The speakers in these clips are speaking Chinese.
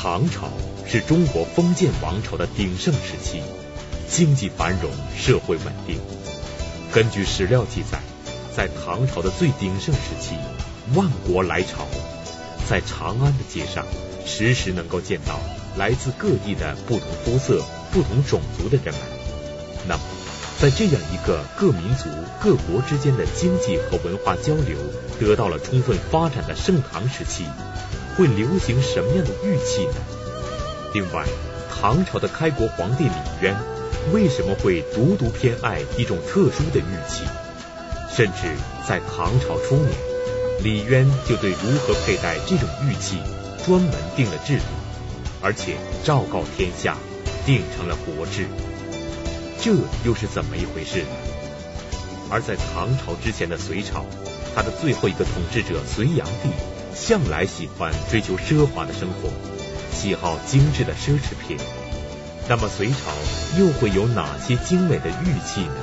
唐朝是中国封建王朝的鼎盛时期，经济繁荣，社会稳定。根据史料记载，在唐朝的最鼎盛时期，万国来朝，在长安的街上，时时能够见到来自各地的不同肤色、不同种族的人们。那么，在这样一个各民族、各国之间的经济和文化交流得到了充分发展的盛唐时期，会流行什么样的玉器呢？另外，唐朝的开国皇帝李渊为什么会独独偏爱一种特殊的玉器？甚至在唐朝初年，李渊就对如何佩戴这种玉器专门定了制度，而且昭告天下，定成了国制。这又是怎么一回事呢？而在唐朝之前的隋朝，他的最后一个统治者隋炀帝向来喜欢追求奢华的生活，喜好精致的奢侈品。那么隋朝又会有哪些精美的玉器呢？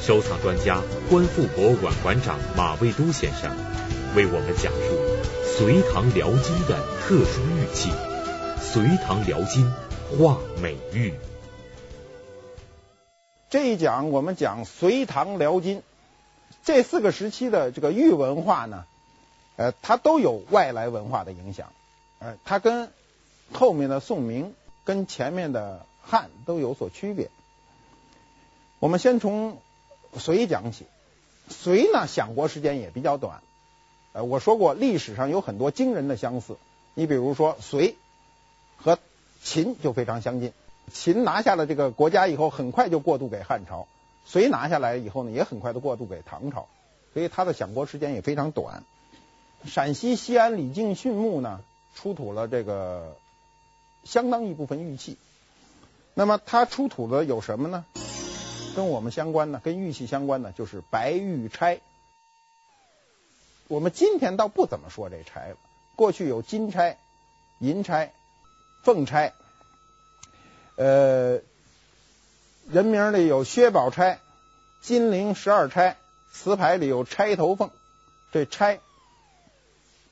收藏专家、观复博物馆馆长马未都先生为我们讲述隋唐辽金的特殊玉器——隋唐辽金画美玉。这一讲我们讲隋唐辽金这四个时期的这个玉文化呢，呃，它都有外来文化的影响，呃，它跟后面的宋明跟前面的汉都有所区别。我们先从隋讲起，隋呢享国时间也比较短，呃，我说过历史上有很多惊人的相似，你比如说隋和秦就非常相近。秦拿下了这个国家以后，很快就过渡给汉朝；隋拿下来以后呢，也很快的过渡给唐朝，所以他的享国时间也非常短。陕西西安李靖逊墓呢，出土了这个相当一部分玉器。那么它出土的有什么呢？跟我们相关的，跟玉器相关的就是白玉钗。我们今天倒不怎么说这钗了，过去有金钗、银钗、凤钗。呃，人名里有薛宝钗、金陵十二钗，瓷牌里有钗头凤。这钗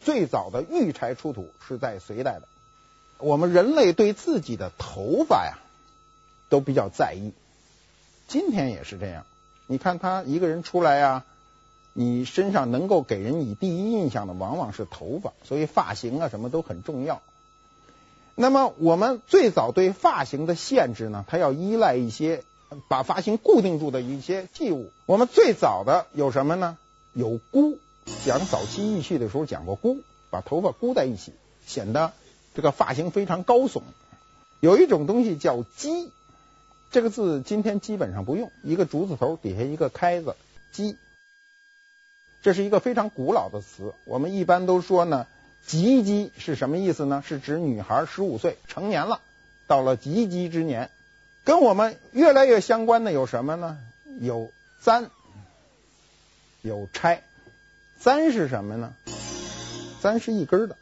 最早的玉钗出土是在隋代的。我们人类对自己的头发呀，都比较在意。今天也是这样。你看他一个人出来呀，你身上能够给人以第一印象的，往往是头发，所以发型啊什么都很重要。那么我们最早对发型的限制呢，它要依赖一些把发型固定住的一些器物。我们最早的有什么呢？有箍。讲早期玉器的时候讲过箍，把头发箍在一起，显得这个发型非常高耸。有一种东西叫髻，这个字今天基本上不用，一个竹字头底下一个开字，髻。这是一个非常古老的词，我们一般都说呢。及笄是什么意思呢？是指女孩十五岁成年了，到了及笄之年。跟我们越来越相关的有什么呢？有簪，有钗。簪是什么呢？簪是一根的。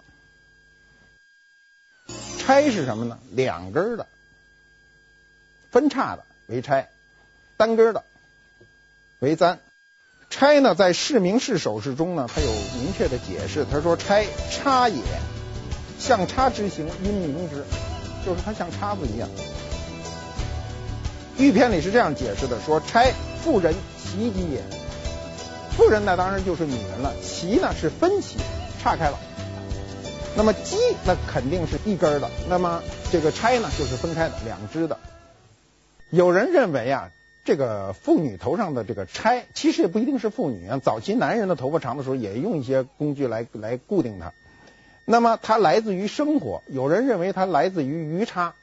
钗是什么呢？两根的，分叉的为钗，单根的为簪。钗呢，在释名释首饰中呢，它有明确的解释。他说：“钗叉也，像叉之形，因名之，就是它像叉子一样。”玉篇里是这样解释的：“说钗妇人齐髻也，妇人那当然就是女人了。旗呢是分旗，岔开了。那么鸡那肯定是一根的，那么这个钗呢就是分开的，两只的。有人认为啊。”这个妇女头上的这个钗，其实也不一定是妇女啊。早期男人的头发长的时候，也用一些工具来来固定它。那么它来自于生活，有人认为它来自于鱼叉，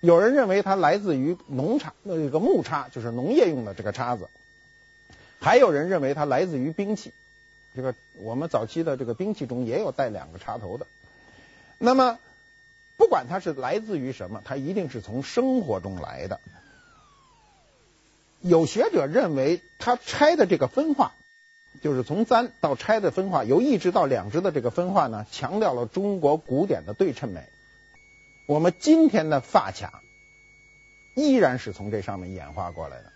有人认为它来自于农叉，那个木叉就是农业用的这个叉子，还有人认为它来自于兵器。这个我们早期的这个兵器中也有带两个插头的。那么不管它是来自于什么，它一定是从生活中来的。有学者认为，它拆的这个分化，就是从簪到钗的分化，由一支到两支的这个分化呢，强调了中国古典的对称美。我们今天的发卡依然是从这上面演化过来的。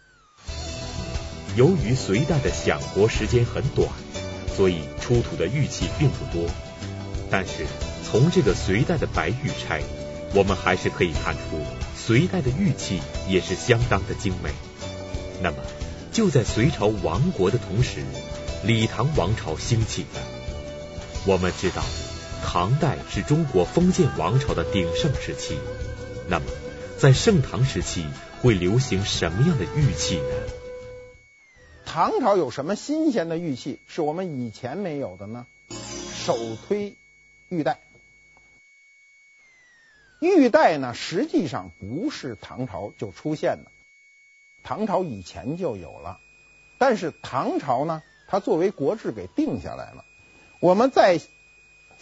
由于隋代的享国时间很短，所以出土的玉器并不多。但是从这个隋代的白玉钗，我们还是可以看出隋代的玉器也是相当的精美。那么，就在隋朝亡国的同时，李唐王朝兴起了。我们知道，唐代是中国封建王朝的鼎盛时期。那么，在盛唐时期会流行什么样的玉器呢？唐朝有什么新鲜的玉器是我们以前没有的呢？首推玉带。玉带呢，实际上不是唐朝就出现的，唐朝以前就有了。但是唐朝呢，它作为国制给定下来了。我们在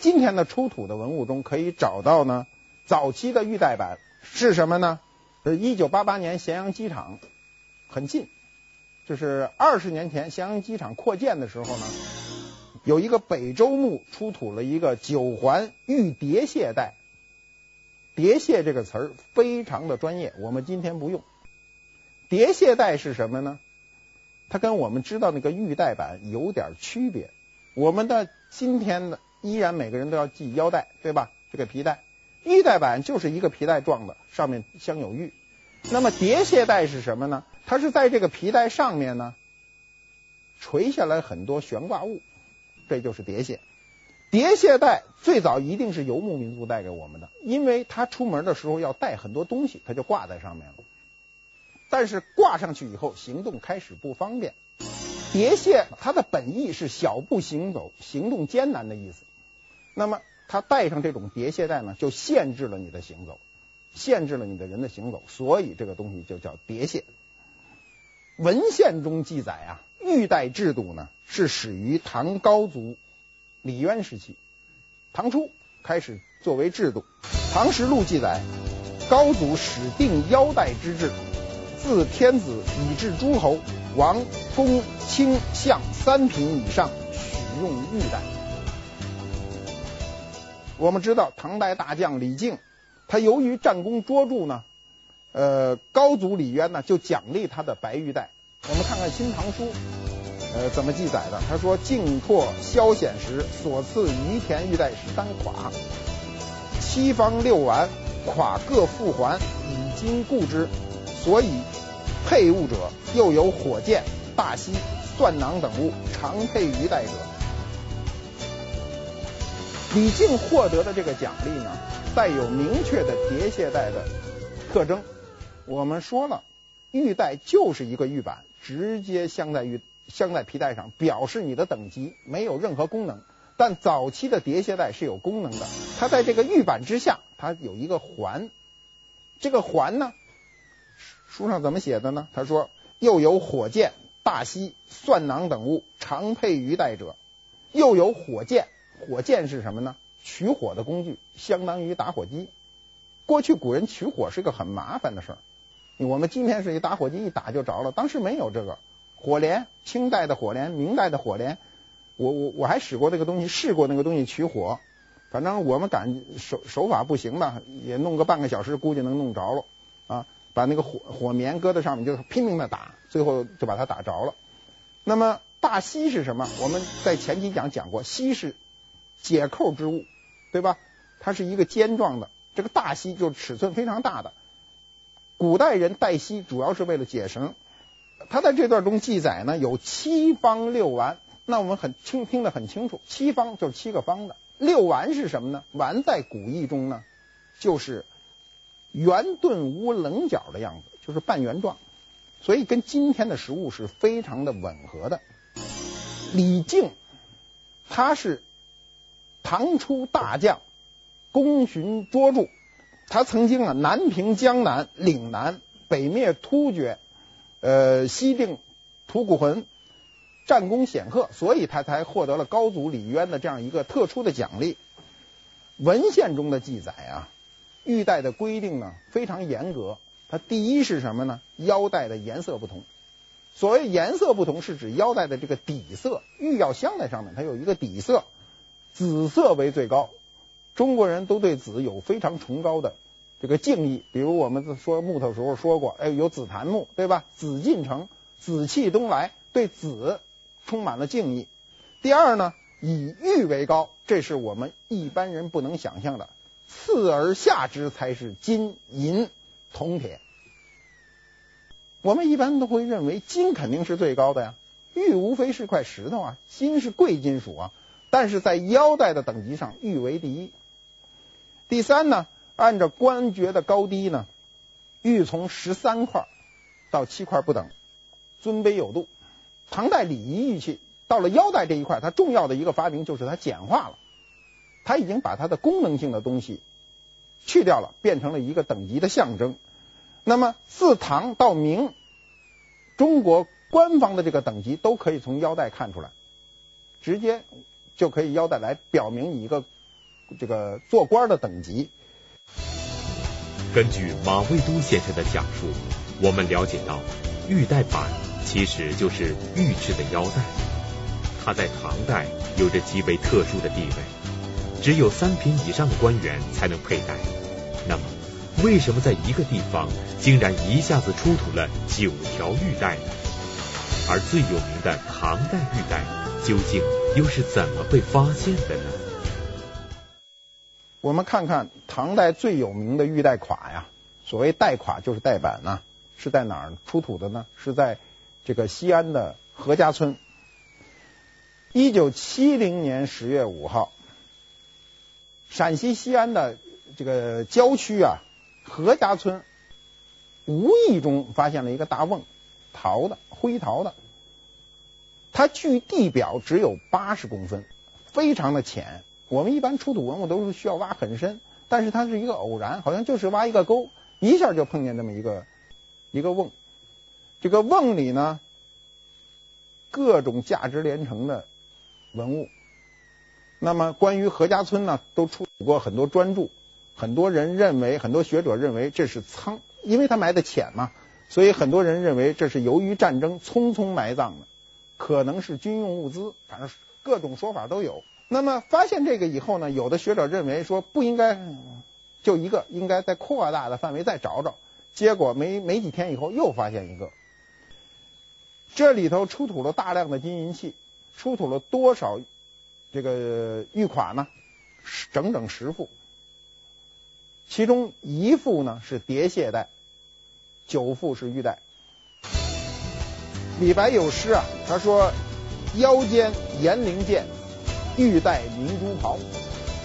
今天的出土的文物中可以找到呢，早期的玉带板是什么呢？呃，一九八八年咸阳机场很近，就是二十年前咸阳机场扩建的时候呢，有一个北周墓出土了一个九环玉叠蟹带。叠蟹这个词儿非常的专业，我们今天不用。叠蟹带是什么呢？它跟我们知道那个玉带板有点区别。我们的今天的依然每个人都要系腰带，对吧？这个皮带，玉带板就是一个皮带状的，上面镶有玉。那么叠蟹带是什么呢？它是在这个皮带上面呢，垂下来很多悬挂物，这就是叠蟹。叠蟹带最早一定是游牧民族带给我们的，因为他出门的时候要带很多东西，他就挂在上面了。但是挂上去以后，行动开始不方便。叠蟹它的本意是小步行走，行动艰难的意思。那么他带上这种叠蟹带呢，就限制了你的行走，限制了你的人的行走，所以这个东西就叫叠蟹。文献中记载啊，玉带制度呢是始于唐高祖。李渊时期，唐初开始作为制度。《唐实录》记载，高祖始定腰带之制，自天子以至诸侯，王、公、卿、相三品以上许用玉带。我们知道，唐代大将李靖，他由于战功卓著呢，呃，高祖李渊呢就奖励他的白玉带。我们看看《新唐书》。呃，怎么记载的？他说：“靖拓萧显时所赐于田玉带十三樺，七方六丸，樺各复环，以金固之。所以配物者，又有火箭、大犀、蒜囊等物，常配于带者。”李靖获得的这个奖励呢，带有明确的叠蟹带的特征。我们说了，玉带就是一个玉板，直接镶在玉。镶在皮带上，表示你的等级，没有任何功能。但早期的叠蟹带是有功能的，它在这个玉板之下，它有一个环。这个环呢，书上怎么写的呢？他说：“又有火箭、大犀、蒜囊等物，常配于带者。”又有火箭，火箭是什么呢？取火的工具，相当于打火机。过去古人取火是个很麻烦的事儿，我们今天是一打火机一打就着了，当时没有这个。火镰，清代的火镰，明代的火镰，我我我还使过那个东西，试过那个东西取火，反正我们赶手手法不行吧，也弄个半个小时，估计能弄着了啊！把那个火火棉搁在上面，就是拼命的打，最后就把它打着了。那么大锡是什么？我们在前几讲讲过，锡是解扣之物，对吧？它是一个尖状的，这个大犀就是尺寸非常大的。古代人带犀主要是为了解绳。他在这段中记载呢，有七方六丸，那我们很清听得很清楚，七方就是七个方的，六丸是什么呢？丸在古意中呢，就是圆钝无棱角的样子，就是半圆状，所以跟今天的食物是非常的吻合的。李靖他是唐初大将，功勋卓著，他曾经啊南平江南、岭南，北灭突厥。呃，西定吐谷浑，战功显赫，所以他才获得了高祖李渊的这样一个特殊的奖励。文献中的记载啊，玉带的规定呢非常严格。它第一是什么呢？腰带的颜色不同。所谓颜色不同，是指腰带的这个底色，玉要镶在上面，它有一个底色，紫色为最高。中国人都对紫有非常崇高的。这个敬意，比如我们说木头时候说过，哎，有紫檀木，对吧？紫禁城，紫气东来，对紫充满了敬意。第二呢，以玉为高，这是我们一般人不能想象的。次而下之才是金银铜铁。我们一般都会认为金肯定是最高的呀，玉无非是块石头啊，金是贵金属啊。但是在腰带的等级上，玉为第一。第三呢，按照官爵的高低呢，玉从十三块到七块不等，尊卑有度。唐代礼仪玉器到了腰带这一块，它重要的一个发明就是它简化了，它已经把它的功能性的东西去掉了，变成了一个等级的象征。那么自唐到明，中国官方的这个等级都可以从腰带看出来，直接就可以腰带来表明你一个这个做官的等级。根据马未都先生的讲述，我们了解到玉带板其实就是玉制的腰带，它在唐代有着极为特殊的地位，只有三品以上的官员才能佩戴。那么，为什么在一个地方竟然一下子出土了九条玉带呢？而最有名的唐代玉带究竟又是怎么被发现的呢？我们看看唐代最有名的玉带垮呀，所谓带垮就是带板呐，是在哪儿出土的呢？是在这个西安的何家村。一九七零年十月五号，陕西西安的这个郊区啊，何家村无意中发现了一个大瓮，陶的，灰陶的，它距地表只有八十公分，非常的浅。我们一般出土文物都是需要挖很深，但是它是一个偶然，好像就是挖一个沟，一下就碰见这么一个一个瓮。这个瓮里呢，各种价值连城的文物。那么关于何家村呢，都出土过很多专著，很多人认为，很多学者认为这是仓，因为它埋的浅嘛，所以很多人认为这是由于战争匆匆埋葬的，可能是军用物资，反正各种说法都有。那么发现这个以后呢，有的学者认为说不应该就一个，应该在扩大的范围再找找。结果没没几天以后又发现一个，这里头出土了大量的金银器，出土了多少这个玉款呢？整整十副，其中一副呢是叠蟹带，九副是玉带。李白有诗啊，他说：“腰间严灵剑。”玉带明珠袍，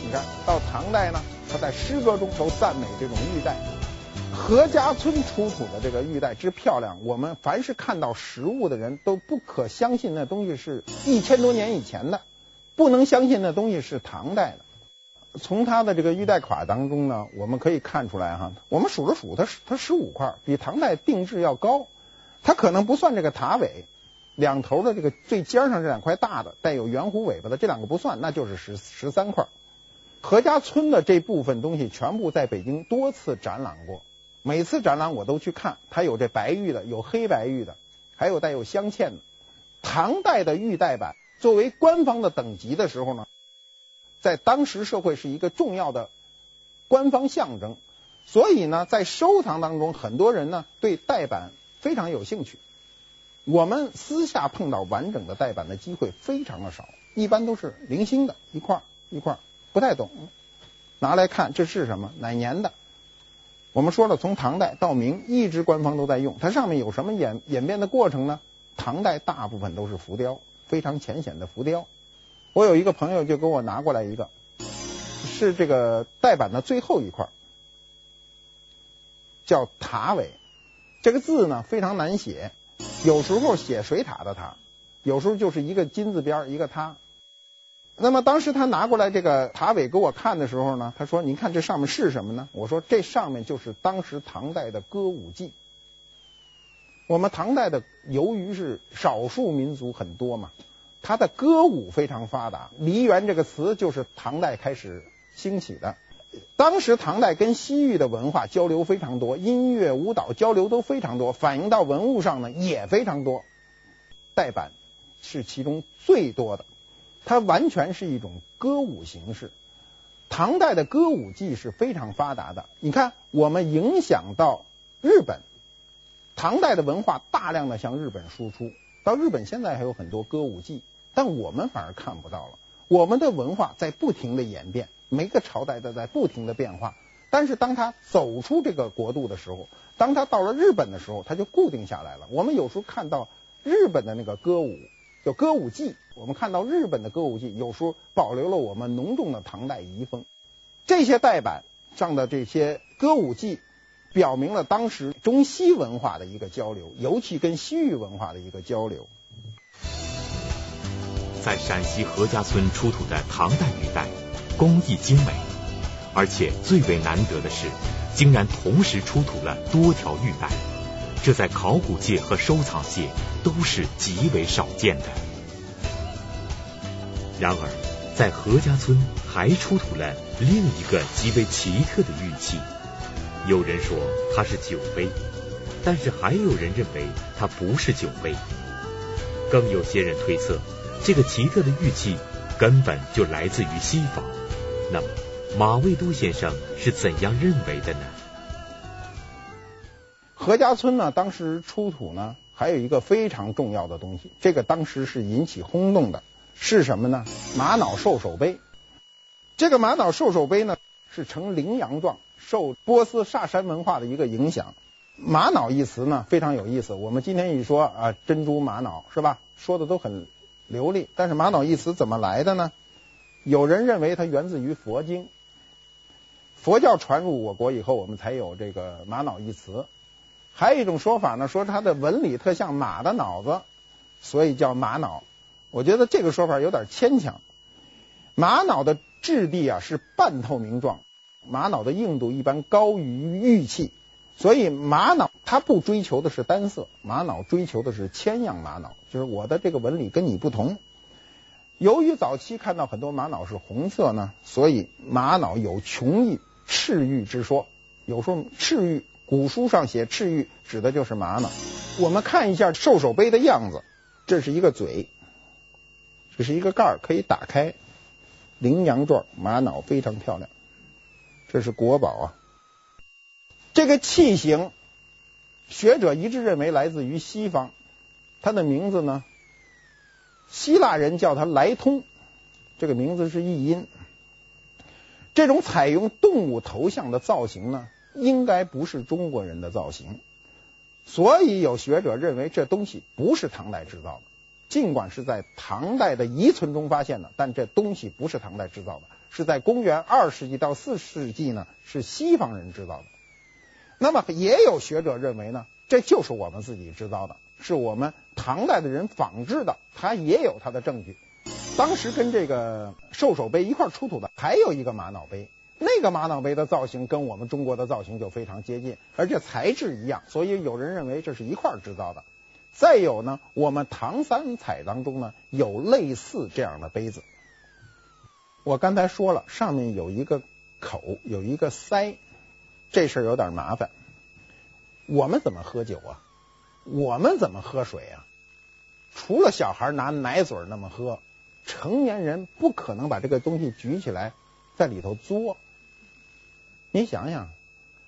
你看到唐代呢，他在诗歌中都赞美这种玉带。何家村出土的这个玉带之漂亮，我们凡是看到实物的人都不可相信那东西是一千多年以前的，不能相信那东西是唐代的。从它的这个玉带垮当中呢，我们可以看出来哈，我们数了数，它它十五块，比唐代定制要高，它可能不算这个塔尾。两头的这个最尖上这两块大的带有圆弧尾巴的这两个不算，那就是十十三块。何家村的这部分东西全部在北京多次展览过，每次展览我都去看，它有这白玉的，有黑白玉的，还有带有镶嵌的。唐代的玉带板作为官方的等级的时候呢，在当时社会是一个重要的官方象征，所以呢，在收藏当中，很多人呢对带板非常有兴趣。我们私下碰到完整的带板的机会非常的少，一般都是零星的一块一块，不太懂。拿来看这是什么？哪年的？我们说了，从唐代到明，一直官方都在用。它上面有什么演演变的过程呢？唐代大部分都是浮雕，非常浅显的浮雕。我有一个朋友就给我拿过来一个，是这个带板的最后一块，叫塔尾。这个字呢非常难写。有时候写水塔的塔，有时候就是一个金字边一个他。那么当时他拿过来这个塔尾给我看的时候呢，他说：“您看这上面是什么呢？”我说：“这上面就是当时唐代的歌舞伎。我们唐代的由于是少数民族很多嘛，他的歌舞非常发达。梨园这个词就是唐代开始兴起的。”当时唐代跟西域的文化交流非常多，音乐舞蹈交流都非常多，反映到文物上呢也非常多。代板是其中最多的，它完全是一种歌舞形式。唐代的歌舞伎是非常发达的。你看，我们影响到日本，唐代的文化大量的向日本输出，到日本现在还有很多歌舞伎，但我们反而看不到了。我们的文化在不停的演变，每个朝代都在不停的变化。但是当他走出这个国度的时候，当他到了日本的时候，他就固定下来了。我们有时候看到日本的那个歌舞，叫歌舞伎，我们看到日本的歌舞伎，有时候保留了我们浓重的唐代遗风。这些代板上的这些歌舞伎，表明了当时中西文化的一个交流，尤其跟西域文化的一个交流。在陕西何家村出土的唐代玉带，工艺精美，而且最为难得的是，竟然同时出土了多条玉带，这在考古界和收藏界都是极为少见的。然而，在何家村还出土了另一个极为奇特的玉器，有人说它是酒杯，但是还有人认为它不是酒杯，更有些人推测。这个奇特的玉器根本就来自于西方，那么马未都先生是怎样认为的呢？何家村呢，当时出土呢，还有一个非常重要的东西，这个当时是引起轰动的，是什么呢？玛瑙兽首杯。这个玛瑙兽首杯呢，是呈羚羊状，受波斯萨珊文化的一个影响。玛瑙一词呢，非常有意思。我们今天一说啊，珍珠玛瑙是吧？说的都很。流利，但是玛瑙一词怎么来的呢？有人认为它源自于佛经，佛教传入我国以后，我们才有这个玛瑙一词。还有一种说法呢，说它的纹理特像马的脑子，所以叫玛瑙。我觉得这个说法有点牵强。玛瑙的质地啊是半透明状，玛瑙的硬度一般高于玉器。所以玛瑙它不追求的是单色，玛瑙追求的是千样玛瑙，就是我的这个纹理跟你不同。由于早期看到很多玛瑙是红色呢，所以玛瑙有琼玉、赤玉之说。有时候赤玉，古书上写赤玉，指的就是玛瑙。我们看一下兽首杯的样子，这是一个嘴，这是一个盖儿，可以打开，羚羊状，玛瑙非常漂亮，这是国宝啊。这个器型，学者一致认为来自于西方，它的名字呢，希腊人叫它来通，这个名字是译音。这种采用动物头像的造型呢，应该不是中国人的造型，所以有学者认为这东西不是唐代制造的。尽管是在唐代的遗存中发现的，但这东西不是唐代制造的，是在公元二世纪到四世纪呢，是西方人制造的。那么也有学者认为呢，这就是我们自己制造的，是我们唐代的人仿制的，它也有它的证据。当时跟这个兽首杯一块出土的还有一个玛瑙杯，那个玛瑙杯的造型跟我们中国的造型就非常接近，而且材质一样，所以有人认为这是一块制造的。再有呢，我们唐三彩当中呢有类似这样的杯子。我刚才说了，上面有一个口，有一个塞。这事有点麻烦。我们怎么喝酒啊？我们怎么喝水啊？除了小孩拿奶嘴那么喝，成年人不可能把这个东西举起来在里头嘬。你想想，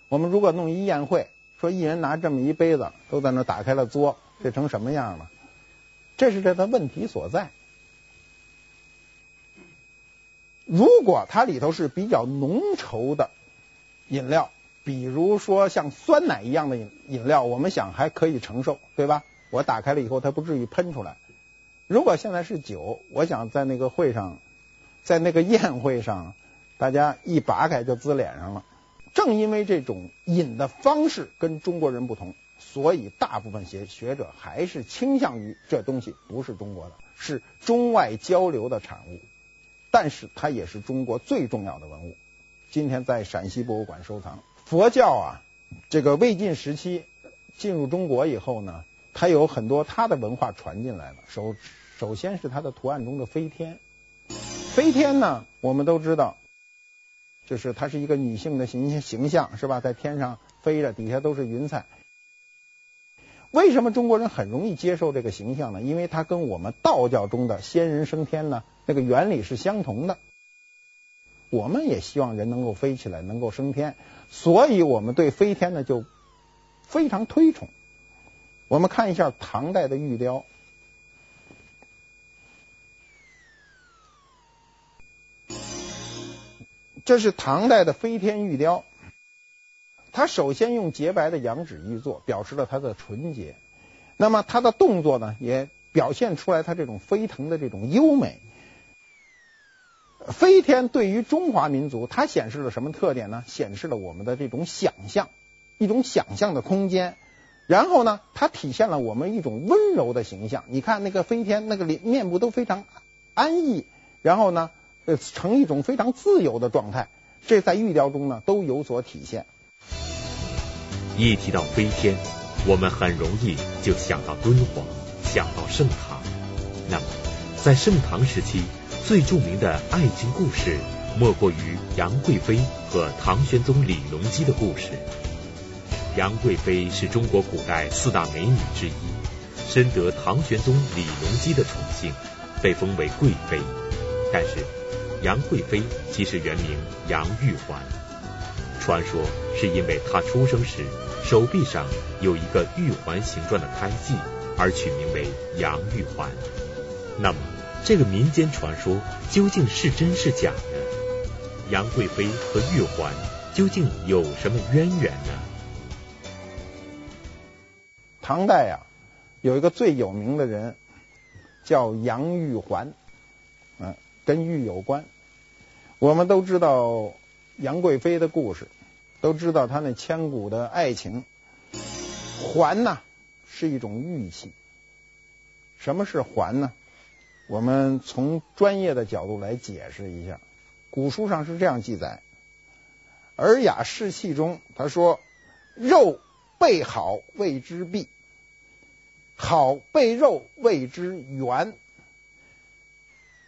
我们如果弄一宴会，说一人拿这么一杯子都在那打开了嘬，这成什么样了？这是这个问题所在。如果它里头是比较浓稠的饮料。比如说像酸奶一样的饮饮料，我们想还可以承受，对吧？我打开了以后，它不至于喷出来。如果现在是酒，我想在那个会上，在那个宴会上，大家一拔开就滋脸上了。正因为这种饮的方式跟中国人不同，所以大部分学学者还是倾向于这东西不是中国的，是中外交流的产物。但是它也是中国最重要的文物，今天在陕西博物馆收藏。佛教啊，这个魏晋时期进入中国以后呢，它有很多它的文化传进来了。首首先是它的图案中的飞天，飞天呢，我们都知道，就是它是一个女性的形形象，是吧？在天上飞着，底下都是云彩。为什么中国人很容易接受这个形象呢？因为它跟我们道教中的仙人升天呢，那个原理是相同的。我们也希望人能够飞起来，能够升天，所以我们对飞天呢就非常推崇。我们看一下唐代的玉雕，这是唐代的飞天玉雕，它首先用洁白的羊脂玉做，表示了它的纯洁。那么它的动作呢，也表现出来它这种飞腾的这种优美。飞天对于中华民族，它显示了什么特点呢？显示了我们的这种想象，一种想象的空间。然后呢，它体现了我们一种温柔的形象。你看那个飞天，那个脸面部都非常安逸，然后呢，呃，呈一种非常自由的状态。这在玉雕中呢都有所体现。一提到飞天，我们很容易就想到敦煌，想到盛唐。那么，在盛唐时期，最著名的爱情故事，莫过于杨贵妃和唐玄宗李隆基的故事。杨贵妃是中国古代四大美女之一，深得唐玄宗李隆基的宠幸，被封为贵妃。但是，杨贵妃其实原名杨玉环，传说是因为她出生时手臂上有一个玉环形状的胎记而取名为杨玉环。那么，这个民间传说究竟是真是假呢？杨贵妃和玉环究竟有什么渊源呢？唐代啊，有一个最有名的人叫杨玉环，嗯，跟玉有关。我们都知道杨贵妃的故事，都知道她那千古的爱情。环呢是一种玉器。什么是环呢？我们从专业的角度来解释一下。古书上是这样记载，《尔雅释器》中他说：“肉备好谓之璧。”好备肉谓之圆，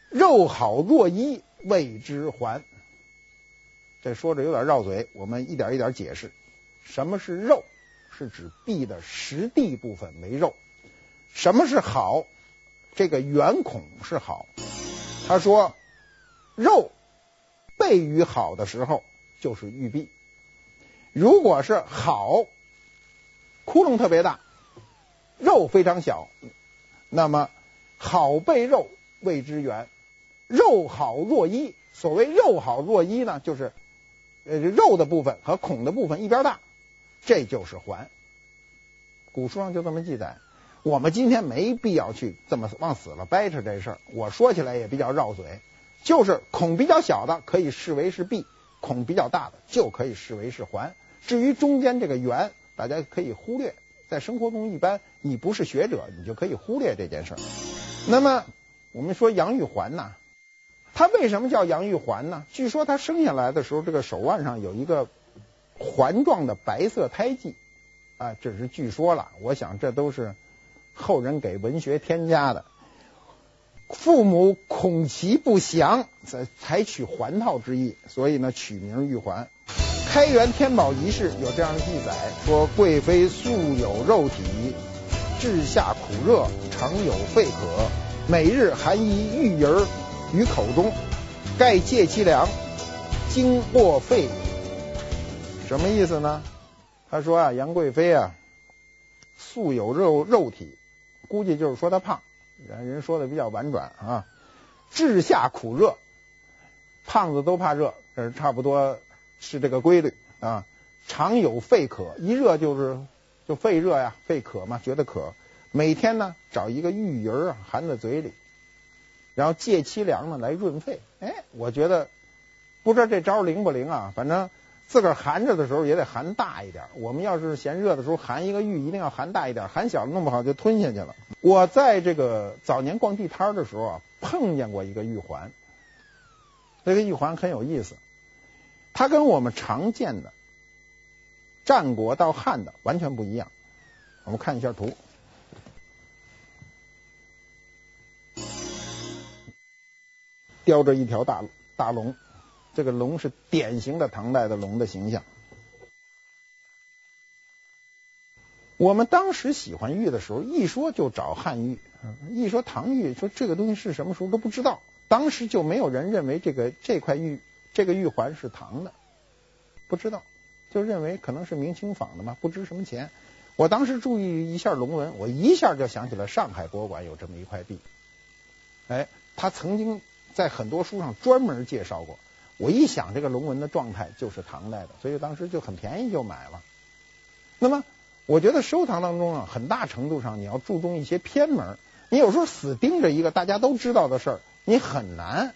肉好若衣谓之环。这说着有点绕嘴，我们一点一点解释。什么是肉？是指璧的实地部分为肉。什么是好？这个圆孔是好。他说，肉备于好的时候就是玉璧。如果是好，窟窿特别大。肉非常小，那么好备肉谓之圆，肉好若一。所谓肉好若一呢，就是呃肉的部分和孔的部分一边大，这就是环。古书上就这么记载。我们今天没必要去这么往死了掰扯这事儿。我说起来也比较绕嘴，就是孔比较小的可以视为是璧，孔比较大的就可以视为是环。至于中间这个圆，大家可以忽略。在生活中，一般你不是学者，你就可以忽略这件事儿。那么，我们说杨玉环呢，她为什么叫杨玉环呢？据说她生下来的时候，这个手腕上有一个环状的白色胎记啊，这是据说了。我想这都是后人给文学添加的。父母恐其不祥，才采取环套之意，所以呢，取名玉环。开元天宝遗事有这样的记载，说贵妃素有肉体，治下苦热，常有肺渴，每日含一玉儿于口中，盖借其凉，经络肺。什么意思呢？他说啊，杨贵妃啊，素有肉肉体，估计就是说他胖，人人说的比较婉转啊。治夏苦热，胖子都怕热，这差不多。是这个规律啊，常有肺渴，一热就是就肺热呀，肺渴嘛，觉得渴。每天呢，找一个玉儿，含在嘴里，然后借其凉呢来润肺。哎，我觉得不知道这招灵不灵啊？反正自个儿含着的时候也得含大一点。我们要是嫌热的时候含一个玉，一定要含大一点，含小了弄不好就吞下去了。我在这个早年逛地摊的时候啊，碰见过一个玉环，这个玉环很有意思。它跟我们常见的战国到汉的完全不一样。我们看一下图，雕着一条大大龙，这个龙是典型的唐代的龙的形象。我们当时喜欢玉的时候，一说就找汉玉，一说唐玉，说这个东西是什么时候都不知道。当时就没有人认为这个这块玉。这个玉环是唐的，不知道，就认为可能是明清仿的嘛，不值什么钱。我当时注意一下龙纹，我一下就想起了上海博物馆有这么一块璧。哎，他曾经在很多书上专门介绍过。我一想这个龙纹的状态就是唐代的，所以当时就很便宜就买了。那么我觉得收藏当中啊，很大程度上你要注重一些偏门，你有时候死盯着一个大家都知道的事儿，你很难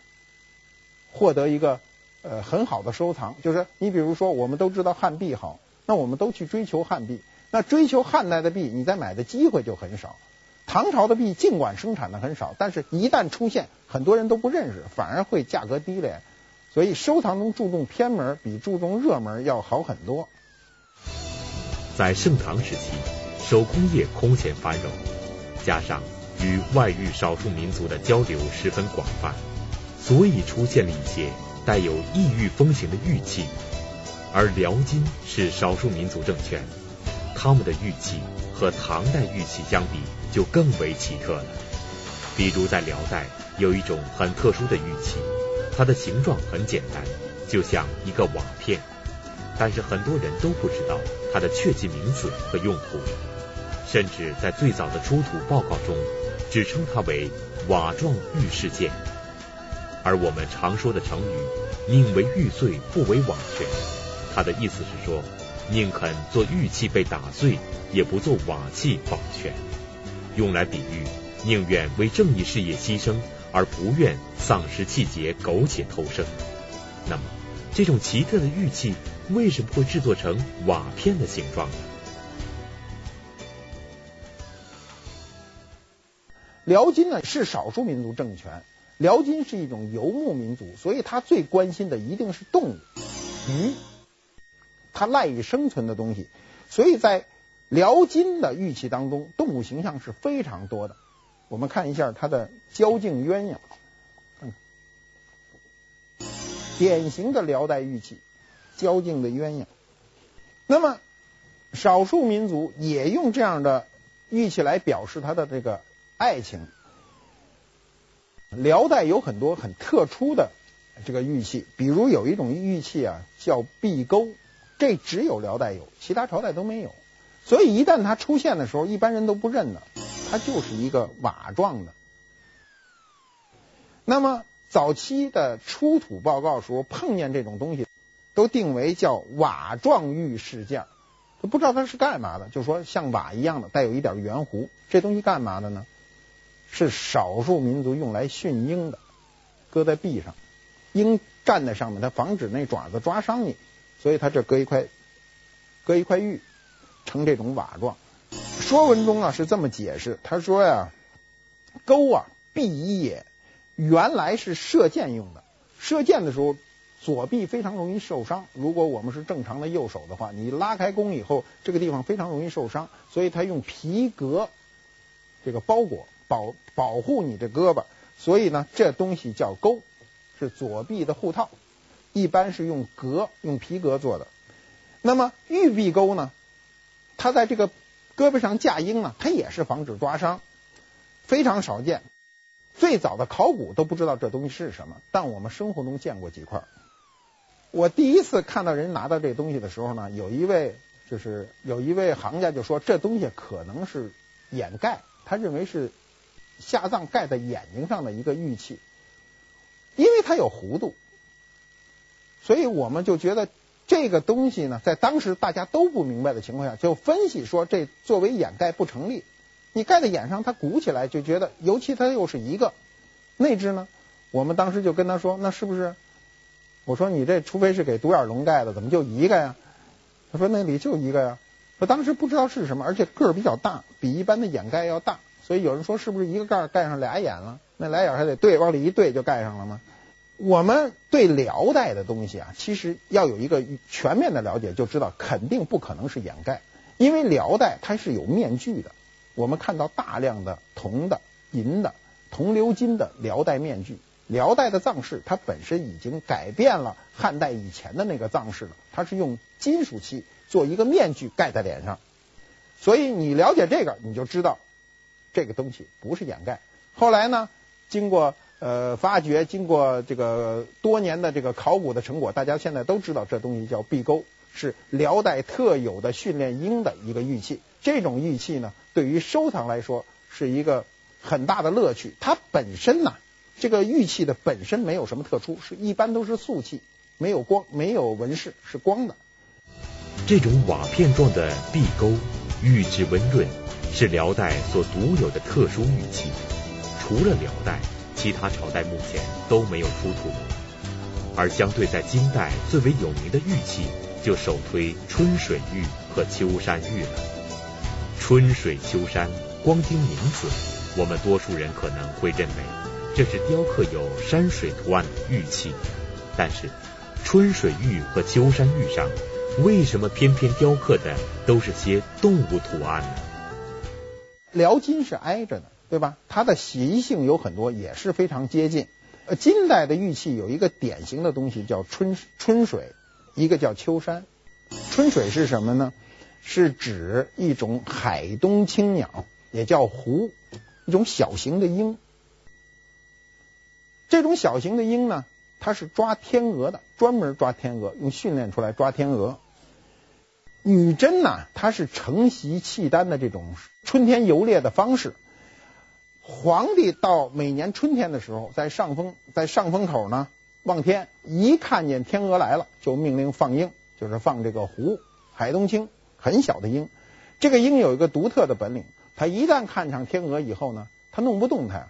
获得一个呃很好的收藏。就是你比如说，我们都知道汉币好，那我们都去追求汉币，那追求汉代的币，你再买的机会就很少。唐朝的币尽管生产的很少，但是一旦出现，很多人都不认识，反而会价格低廉。所以收藏中注重偏门，比注重热门要好很多。在盛唐时期，手工业空前繁荣，加上与外域少数民族的交流十分广泛，所以出现了一些带有异域风情的玉器。而辽金是少数民族政权，他们的玉器和唐代玉器相比，就更为奇特了。比如在辽代有一种很特殊的玉器，它的形状很简单，就像一个瓦片，但是很多人都不知道它的确切名字和用途，甚至在最早的出土报告中，只称它为瓦状玉饰件。而我们常说的成语“宁为玉碎，不为瓦全”，它的意思是说，宁肯做玉器被打碎，也不做瓦器保全。用来比喻，宁愿为正义事业牺牲，而不愿丧失气节、苟且偷生。那么，这种奇特的玉器为什么会制作成瓦片的形状呢？辽金呢是少数民族政权，辽金是一种游牧民族，所以他最关心的一定是动物、鱼，他赖以生存的东西，所以在。辽金的玉器当中，动物形象是非常多的。我们看一下它的交颈鸳鸯，典型的辽代玉器，交颈的鸳鸯。那么，少数民族也用这样的玉器来表示他的这个爱情。辽代有很多很特殊的这个玉器，比如有一种玉器啊，叫壁钩，这只有辽代有，其他朝代都没有。所以一旦它出现的时候，一般人都不认得，它就是一个瓦状的。那么早期的出土报告说碰见这种东西，都定为叫瓦状玉饰件，都不知道它是干嘛的，就说像瓦一样的，带有一点圆弧，这东西干嘛的呢？是少数民族用来驯鹰的，搁在壁上，鹰站在上面，它防止那爪子抓伤你，所以它这搁一块，搁一块玉。成这种瓦状，说文中啊是这么解释，他说呀，钩啊，臂一也，原来是射箭用的。射箭的时候，左臂非常容易受伤。如果我们是正常的右手的话，你拉开弓以后，这个地方非常容易受伤，所以他用皮革这个包裹保保护你这胳膊。所以呢，这东西叫钩，是左臂的护套，一般是用革用皮革做的。那么玉臂钩呢？他在这个胳膊上架鹰呢，它也是防止抓伤，非常少见。最早的考古都不知道这东西是什么，但我们生活中见过几块。我第一次看到人拿到这东西的时候呢，有一位就是有一位行家就说，这东西可能是眼盖，他认为是下葬盖在眼睛上的一个玉器，因为它有弧度，所以我们就觉得。这个东西呢，在当时大家都不明白的情况下，就分析说这作为掩盖不成立。你盖在眼上，它鼓起来就觉得，尤其它又是一个内置呢。我们当时就跟他说，那是不是？我说你这除非是给独眼龙盖的，怎么就一个呀？他说那里就一个呀。我当时不知道是什么，而且个儿比较大，比一般的眼盖要大，所以有人说是不是一个盖盖上俩眼了？那俩眼还得对，往里一对就盖上了吗？我们对辽代的东西啊，其实要有一个全面的了解，就知道肯定不可能是掩盖，因为辽代它是有面具的。我们看到大量的铜的、银的、铜鎏金的辽代面具。辽代的葬式它本身已经改变了汉代以前的那个葬式了，它是用金属器做一个面具盖在脸上，所以你了解这个，你就知道这个东西不是掩盖。后来呢，经过。呃，发掘经过这个多年的这个考古的成果，大家现在都知道这东西叫壁钩，是辽代特有的训练鹰的一个玉器。这种玉器呢，对于收藏来说是一个很大的乐趣。它本身呢，这个玉器的本身没有什么特殊，是一般都是素器，没有光，没有纹饰，是光的。这种瓦片状的壁钩，玉质温润，是辽代所独有的特殊玉器。除了辽代，其他朝代目前都没有出土。而相对在金代最为有名的玉器，就首推春水玉和秋山玉了。春水秋山，光听名字，我们多数人可能会认为这是雕刻有山水图案的玉器。但是，春水玉和秋山玉上，为什么偏偏雕刻的都是些动物图案呢？辽金是挨着的，对吧？它的习性有很多，也是非常接近。呃，金代的玉器有一个典型的东西叫春春水，一个叫秋山。春水是什么呢？是指一种海东青鸟，也叫狐，一种小型的鹰。这种小型的鹰呢，它是抓天鹅的，专门抓天鹅，用训练出来抓天鹅。女真呢，它是承袭契丹的这种春天游猎的方式。皇帝到每年春天的时候，在上风在上风口呢望天，一看见天鹅来了，就命令放鹰，就是放这个湖，海东青。很小的鹰，这个鹰有一个独特的本领，它一旦看上天鹅以后呢，它弄不动它呀。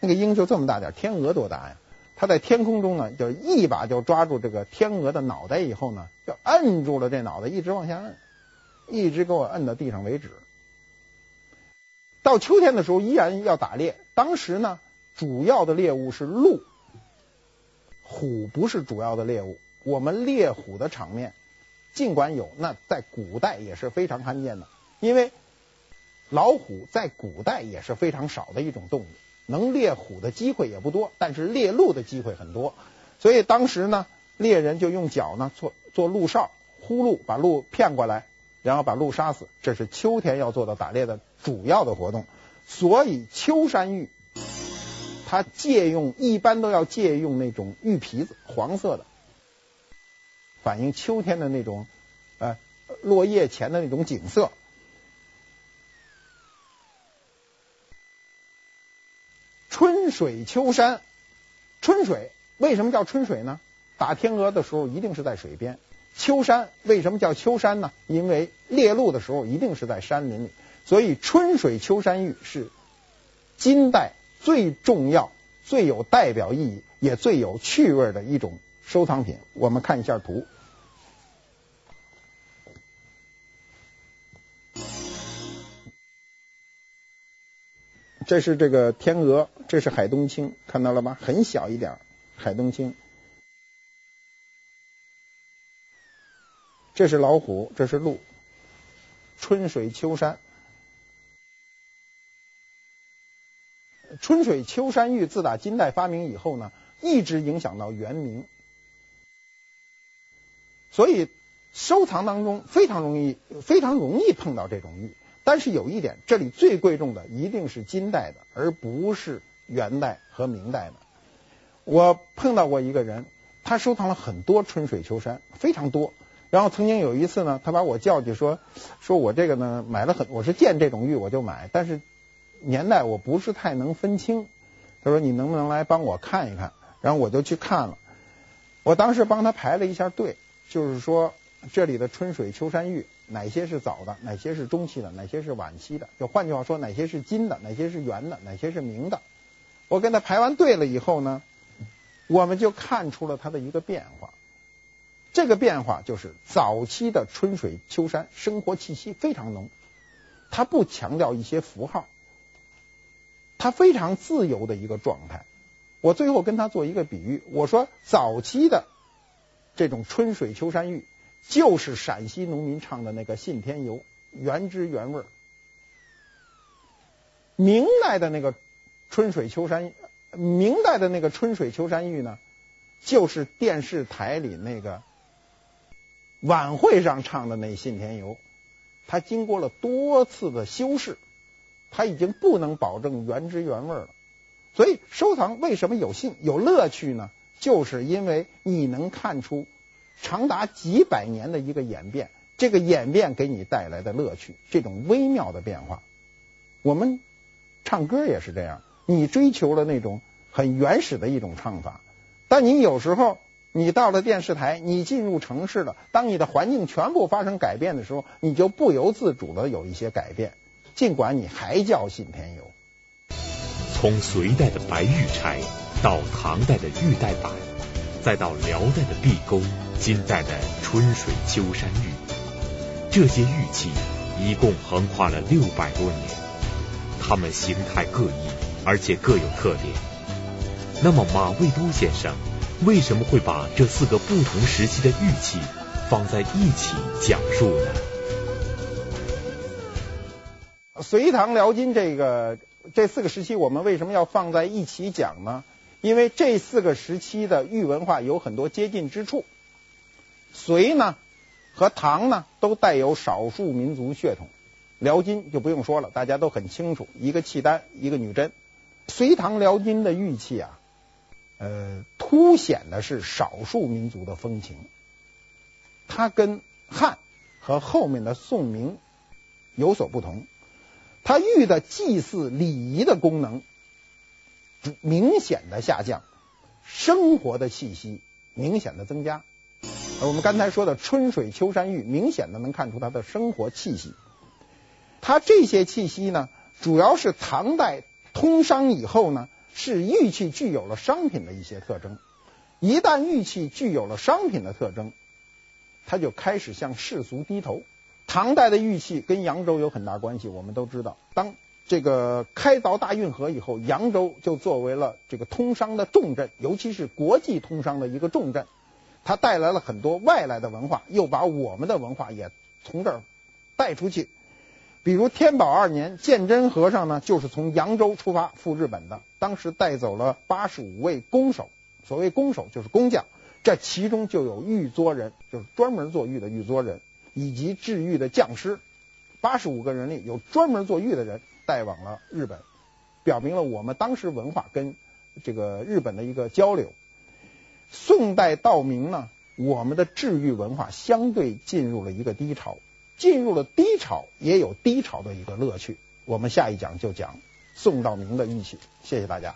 那个鹰就这么大点，天鹅多大呀？它在天空中呢，就一把就抓住这个天鹅的脑袋以后呢，就摁住了这脑袋，一直往下摁，一直给我摁到地上为止。到秋天的时候，依然要打猎。当时呢，主要的猎物是鹿，虎不是主要的猎物。我们猎虎的场面。尽管有，那在古代也是非常罕见的，因为老虎在古代也是非常少的一种动物，能猎虎的机会也不多，但是猎鹿的机会很多，所以当时呢，猎人就用脚呢做做鹿哨，呼鹿把鹿骗过来，然后把鹿杀死，这是秋天要做的打猎的主要的活动。所以秋山玉，它借用一般都要借用那种玉皮子，黄色的。反映秋天的那种，呃，落叶前的那种景色。春水秋山，春水为什么叫春水呢？打天鹅的时候一定是在水边。秋山为什么叫秋山呢？因为猎鹿的时候一定是在山林里。所以春水秋山玉是金代最重要、最有代表意义、也最有趣味的一种收藏品。我们看一下图。这是这个天鹅，这是海东青，看到了吗？很小一点，海东青。这是老虎，这是鹿。春水秋山，春水秋山玉自打金代发明以后呢，一直影响到元明，所以收藏当中非常容易，非常容易碰到这种玉。但是有一点，这里最贵重的一定是金代的，而不是元代和明代的。我碰到过一个人，他收藏了很多春水秋山，非常多。然后曾经有一次呢，他把我叫去说，说我这个呢买了很，我是见这种玉我就买，但是年代我不是太能分清。他说你能不能来帮我看一看？然后我就去看了。我当时帮他排了一下队，就是说这里的春水秋山玉。哪些是早的，哪些是中期的，哪些是晚期的？就换句话说，哪些是金的，哪些是元的，哪些是明的？我跟他排完队了以后呢，我们就看出了他的一个变化。这个变化就是早期的春水秋山生活气息非常浓，它不强调一些符号，他非常自由的一个状态。我最后跟他做一个比喻，我说早期的这种春水秋山玉。就是陕西农民唱的那个《信天游》，原汁原味。明代的那个春水秋山，明代的那个春水秋山玉呢，就是电视台里那个晚会上唱的那《信天游》，它经过了多次的修饰，它已经不能保证原汁原味了。所以收藏为什么有兴有乐趣呢？就是因为你能看出。长达几百年的一个演变，这个演变给你带来的乐趣，这种微妙的变化，我们唱歌也是这样。你追求了那种很原始的一种唱法，但你有时候你到了电视台，你进入城市了，当你的环境全部发生改变的时候，你就不由自主的有一些改变，尽管你还叫信天游。从隋代的白玉钗到唐代的玉带板，再到辽代的壁钩，金代的春水秋山玉，这些玉器一共横跨了六百多年，它们形态各异，而且各有特点。那么马未都先生。为什么会把这四个不同时期的玉器放在一起讲述呢？隋唐辽金这个这四个时期，我们为什么要放在一起讲呢？因为这四个时期的玉文化有很多接近之处。隋呢和唐呢都带有少数民族血统，辽金就不用说了，大家都很清楚，一个契丹，一个女真。隋唐辽金的玉器啊。呃，凸显的是少数民族的风情，它跟汉和后面的宋明有所不同。它玉的祭祀礼仪的功能明显的下降，生活的气息明显的增加。我们刚才说的春水秋山玉，明显的能看出它的生活气息。它这些气息呢，主要是唐代通商以后呢。是玉器具有了商品的一些特征，一旦玉器具有了商品的特征，它就开始向世俗低头。唐代的玉器跟扬州有很大关系，我们都知道，当这个开凿大运河以后，扬州就作为了这个通商的重镇，尤其是国际通商的一个重镇，它带来了很多外来的文化，又把我们的文化也从这儿带出去。比如天宝二年，鉴真和尚呢，就是从扬州出发赴日本的。当时带走了八十五位工手，所谓工手就是工匠，这其中就有玉作人，就是专门做玉的玉作人，以及制玉的匠师。八十五个人里有专门做玉的人带往了日本，表明了我们当时文化跟这个日本的一个交流。宋代到明呢，我们的制玉文化相对进入了一个低潮。进入了低潮，也有低潮的一个乐趣。我们下一讲就讲宋到明的玉器。谢谢大家。